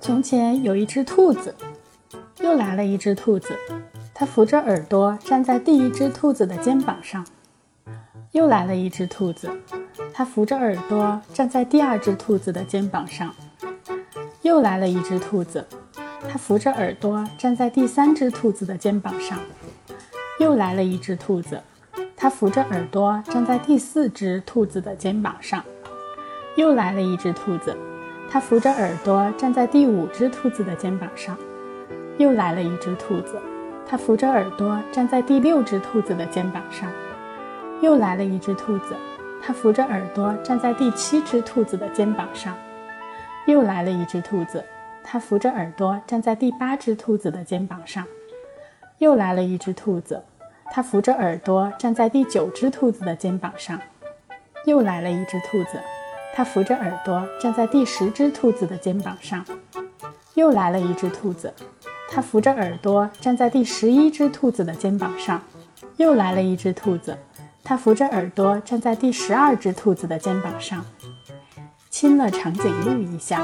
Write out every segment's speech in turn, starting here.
从前有一只兔子，又来了一只兔子。它扶着耳朵站在第一只兔子的肩膀上。又来了一只兔子，它扶着耳朵站在第二只兔子的肩膀上。又来了一只兔子，它扶着耳朵站在第三只兔子的肩膀上。又来了一只兔子，它扶着耳朵站在第四只兔子的肩膀上。又来了一只兔子。它扶着耳朵站在第五只兔子的肩膀上，又来了一只兔子。它扶着耳朵站在第六只兔子的肩膀上，又来了一只兔子。它扶着耳朵站在第七只兔子的肩膀上，又来了一只兔子。它扶着耳朵站在第八只兔子的肩膀上，又来了一只兔子。它扶着耳朵站在第九只兔子的肩膀上，又来了一只兔子。它扶着耳朵站在第十只兔子的肩膀上，又来了一只兔子。它扶着耳朵站在第十一只兔子的肩膀上，又来了一只兔子。它扶着耳朵站在第十二只兔子的肩膀上，亲了长颈鹿一下。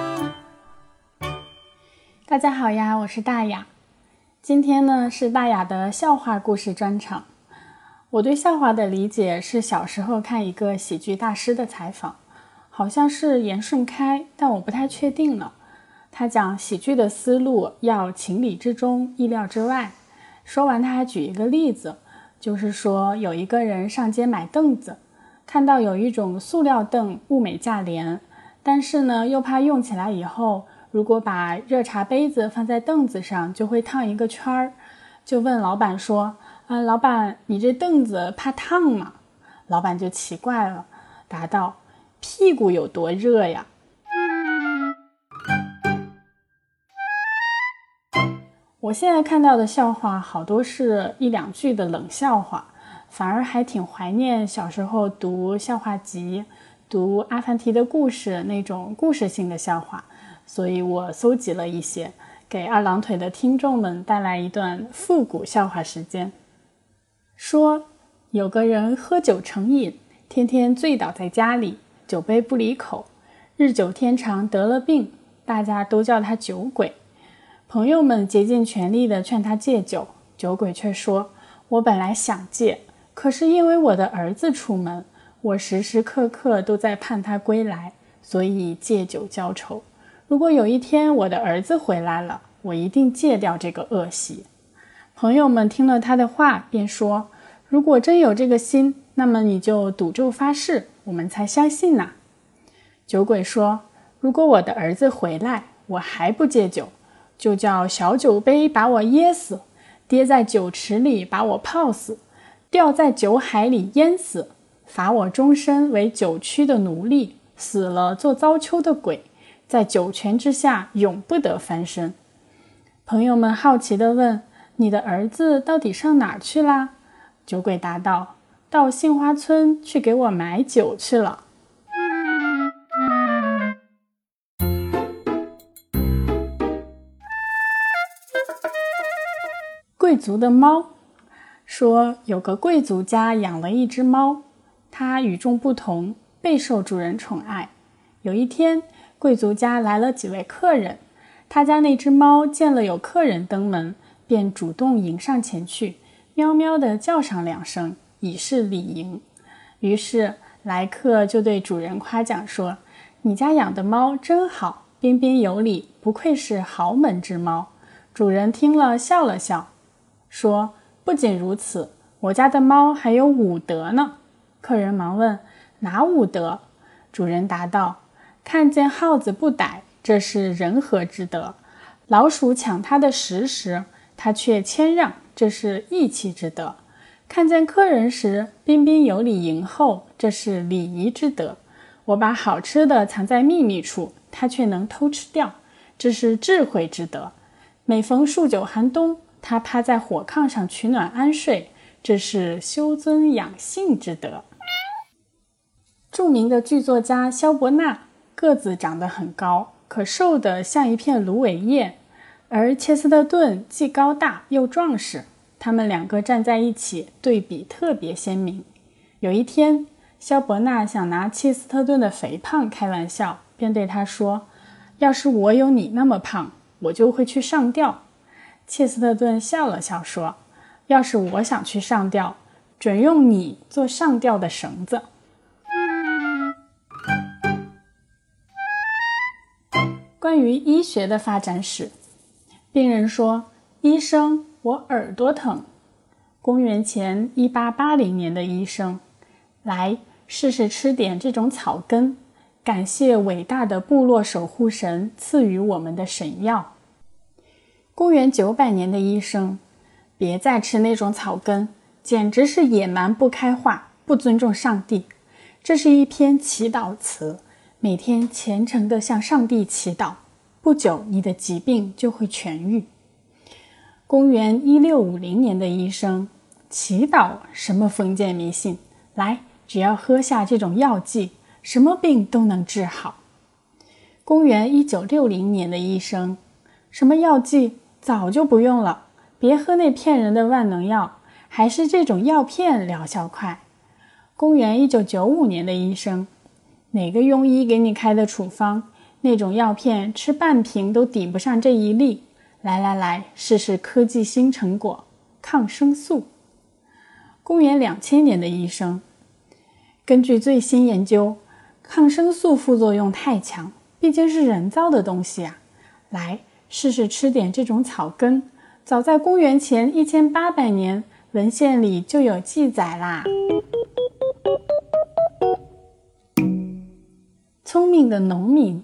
大家好呀，我是大雅。今天呢是大雅的笑话故事专场。我对笑话的理解是小时候看一个喜剧大师的采访。好像是严顺开，但我不太确定了。他讲喜剧的思路要情理之中，意料之外。说完，他还举一个例子，就是说有一个人上街买凳子，看到有一种塑料凳物美价廉，但是呢又怕用起来以后，如果把热茶杯子放在凳子上就会烫一个圈儿，就问老板说：“啊，老板，你这凳子怕烫吗？”老板就奇怪了，答道。屁股有多热呀？我现在看到的笑话好多是一两句的冷笑话，反而还挺怀念小时候读笑话集、读阿凡提的故事那种故事性的笑话，所以我搜集了一些，给二郎腿的听众们带来一段复古笑话时间。说有个人喝酒成瘾，天天醉倒在家里。酒杯不离口，日久天长得了病，大家都叫他酒鬼。朋友们竭尽全力地劝他戒酒，酒鬼却说：“我本来想戒，可是因为我的儿子出门，我时时刻刻都在盼他归来，所以借酒浇愁。如果有一天我的儿子回来了，我一定戒掉这个恶习。”朋友们听了他的话，便说：“如果真有这个心，那么你就赌咒发誓。”我们才相信呢。酒鬼说：“如果我的儿子回来，我还不戒酒，就叫小酒杯把我噎死，跌在酒池里把我泡死，掉在酒海里淹死，罚我终身为酒曲的奴隶，死了做糟丘的鬼，在酒泉之下永不得翻身。”朋友们好奇地问：“你的儿子到底上哪儿去啦？”酒鬼答道。到杏花村去给我买酒去了。贵族的猫说，有个贵族家养了一只猫，它与众不同，备受主人宠爱。有一天，贵族家来了几位客人，他家那只猫见了有客人登门，便主动迎上前去，喵喵地叫上两声。以示礼迎，于是来客就对主人夸奖说：“你家养的猫真好，彬彬有礼，不愧是豪门之猫。”主人听了笑了笑，说：“不仅如此，我家的猫还有五德呢。”客人忙问：“哪五德？”主人答道：“看见耗子不逮，这是人和之德；老鼠抢它的食时，它却谦让，这是义气之德。”看见客人时，彬彬有礼迎候，这是礼仪之德。我把好吃的藏在秘密处，他却能偷吃掉，这是智慧之德。每逢数九寒冬，他趴在火炕上取暖安睡，这是修尊养性之德。著名的剧作家萧伯纳个子长得很高，可瘦得像一片芦苇叶，而切斯特顿既高大又壮实。他们两个站在一起，对比特别鲜明。有一天，肖伯纳想拿切斯特顿的肥胖开玩笑，便对他说：“要是我有你那么胖，我就会去上吊。”切斯特顿笑了笑说：“要是我想去上吊，准用你做上吊的绳子。”关于医学的发展史，病人说：“医生，我耳朵疼。”公元前一八八零年的医生，来试试吃点这种草根，感谢伟大的部落守护神赐予我们的神药。公元九百年的医生，别再吃那种草根，简直是野蛮不开化，不尊重上帝。这是一篇祈祷词。每天虔诚地向上帝祈祷，不久你的疾病就会痊愈。公元一六五零年的医生，祈祷什么封建迷信？来，只要喝下这种药剂，什么病都能治好。公元一九六零年的医生，什么药剂早就不用了，别喝那骗人的万能药，还是这种药片疗效快。公元一九九五年的医生。哪个庸医给你开的处方？那种药片吃半瓶都抵不上这一粒。来来来，试试科技新成果——抗生素。公元两千年的医生，根据最新研究，抗生素副作用太强，毕竟是人造的东西啊。来试试吃点这种草根。早在公元前一千八百年，文献里就有记载啦。的农民，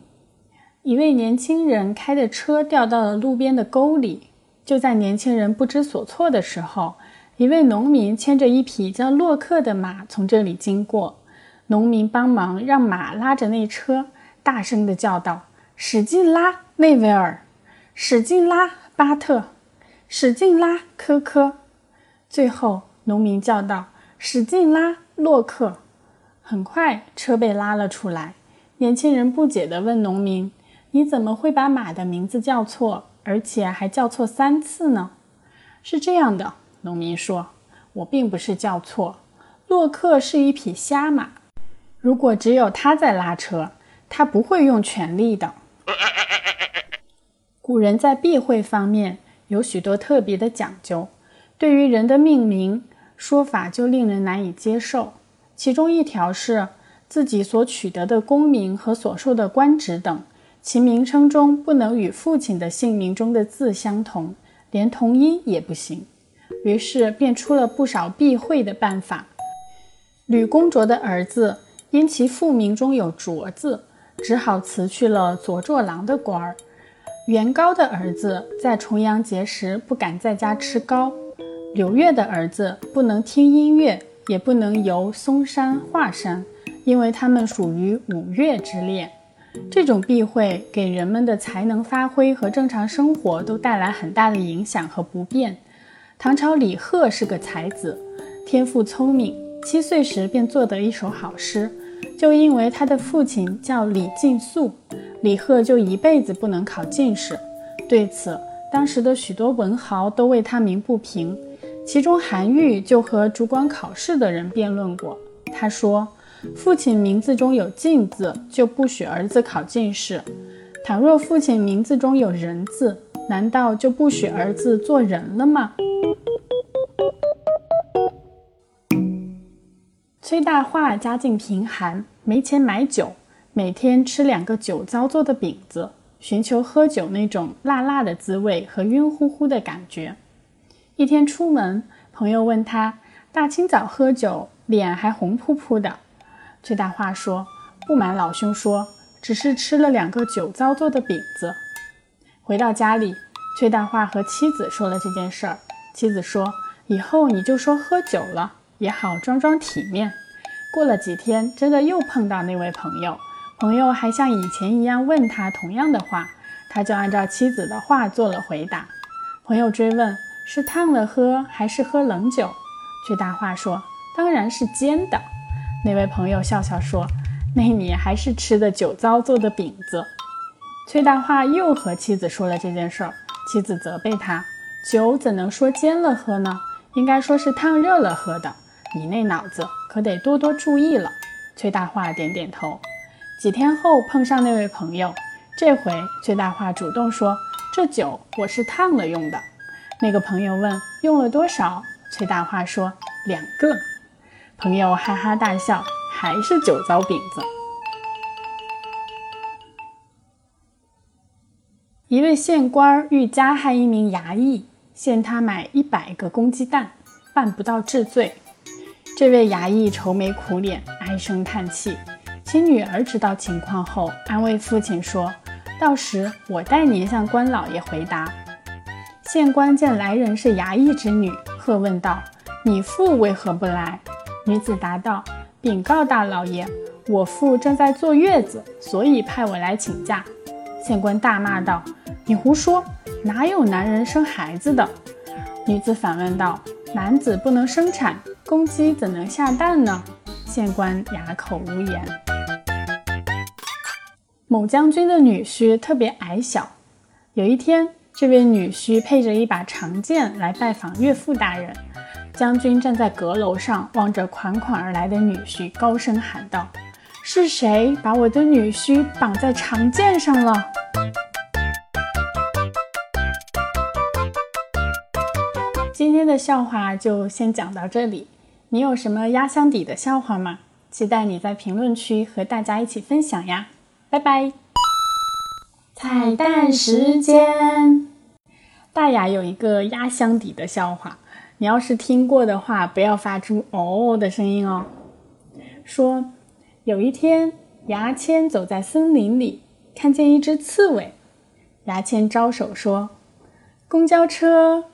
一位年轻人开的车掉到了路边的沟里。就在年轻人不知所措的时候，一位农民牵着一匹叫洛克的马从这里经过。农民帮忙让马拉着那车，大声地叫道：“使劲拉，内维尔！使劲拉，巴特！使劲拉，科科！”最后，农民叫道：“使劲拉，洛克！”很快，车被拉了出来。年轻人不解地问农民：“你怎么会把马的名字叫错，而且还叫错三次呢？”是这样的，农民说：“我并不是叫错，洛克是一匹瞎马。如果只有他在拉车，他不会用全力的。”古人在避讳方面有许多特别的讲究，对于人的命名说法就令人难以接受。其中一条是。自己所取得的功名和所受的官职等，其名称中不能与父亲的姓名中的字相同，连同音也不行。于是便出了不少避讳的办法。吕公卓的儿子因其父名中有“卓”字，只好辞去了左作郎的官儿。元高的儿子在重阳节时不敢在家吃糕。刘越的儿子不能听音乐，也不能游嵩山、华山。因为他们属于五岳之列，这种避讳给人们的才能发挥和正常生活都带来很大的影响和不便。唐朝李贺是个才子，天赋聪明，七岁时便作得一首好诗。就因为他的父亲叫李进素，李贺就一辈子不能考进士。对此，当时的许多文豪都为他鸣不平，其中韩愈就和主管考试的人辩论过，他说。父亲名字中有“进”字，就不许儿子考进士；倘若父亲名字中有“人”字，难道就不许儿子做人了吗？崔大化家境贫寒，没钱买酒，每天吃两个酒糟做的饼子，寻求喝酒那种辣辣的滋味和晕乎乎的感觉。一天出门，朋友问他：“大清早喝酒，脸还红扑扑的。”崔大化说：“不瞒老兄说，只是吃了两个酒糟做的饼子。”回到家里，崔大化和妻子说了这件事儿。妻子说：“以后你就说喝酒了，也好装装体面。”过了几天，真的又碰到那位朋友，朋友还像以前一样问他同样的话，他就按照妻子的话做了回答。朋友追问：“是烫了喝，还是喝冷酒？”崔大化说：“当然是煎的。”那位朋友笑笑说：“那你还是吃的酒糟做的饼子。”崔大化又和妻子说了这件事儿，妻子责备他：“酒怎能说煎了喝呢？应该说是烫热了喝的。你那脑子可得多多注意了。崔大化点点头。几天后碰上那位朋友，这回崔大化主动说：“这酒我是烫了用的。”那个朋友问：“用了多少？”崔大化说：“两个。”朋友哈哈大笑，还是酒糟饼子。一位县官欲加害一名衙役，限他买一百个公鸡蛋，办不到治罪。这位衙役愁眉苦脸，唉声叹气。其女儿知道情况后，安慰父亲说：“到时我代您向官老爷回答。”县官见来人是衙役之女，喝问道：“你父为何不来？”女子答道：“禀告大老爷，我父正在坐月子，所以派我来请假。”县官大骂道：“你胡说！哪有男人生孩子的？”女子反问道：“男子不能生产，公鸡怎能下蛋呢？”县官哑口无言。某将军的女婿特别矮小。有一天，这位女婿配着一把长剑来拜访岳父大人。将军站在阁楼上，望着款款而来的女婿，高声喊道。是谁把我的女婿绑在长剑上了？今天的笑话就先讲到这里。你有什么压箱底的笑话吗？期待你在评论区和大家一起分享呀！拜拜。彩蛋时间，大雅有一个压箱底的笑话，你要是听过的话，不要发出哦的声音哦。说。有一天，牙签走在森林里，看见一只刺猬。牙签招手说：“公交车。”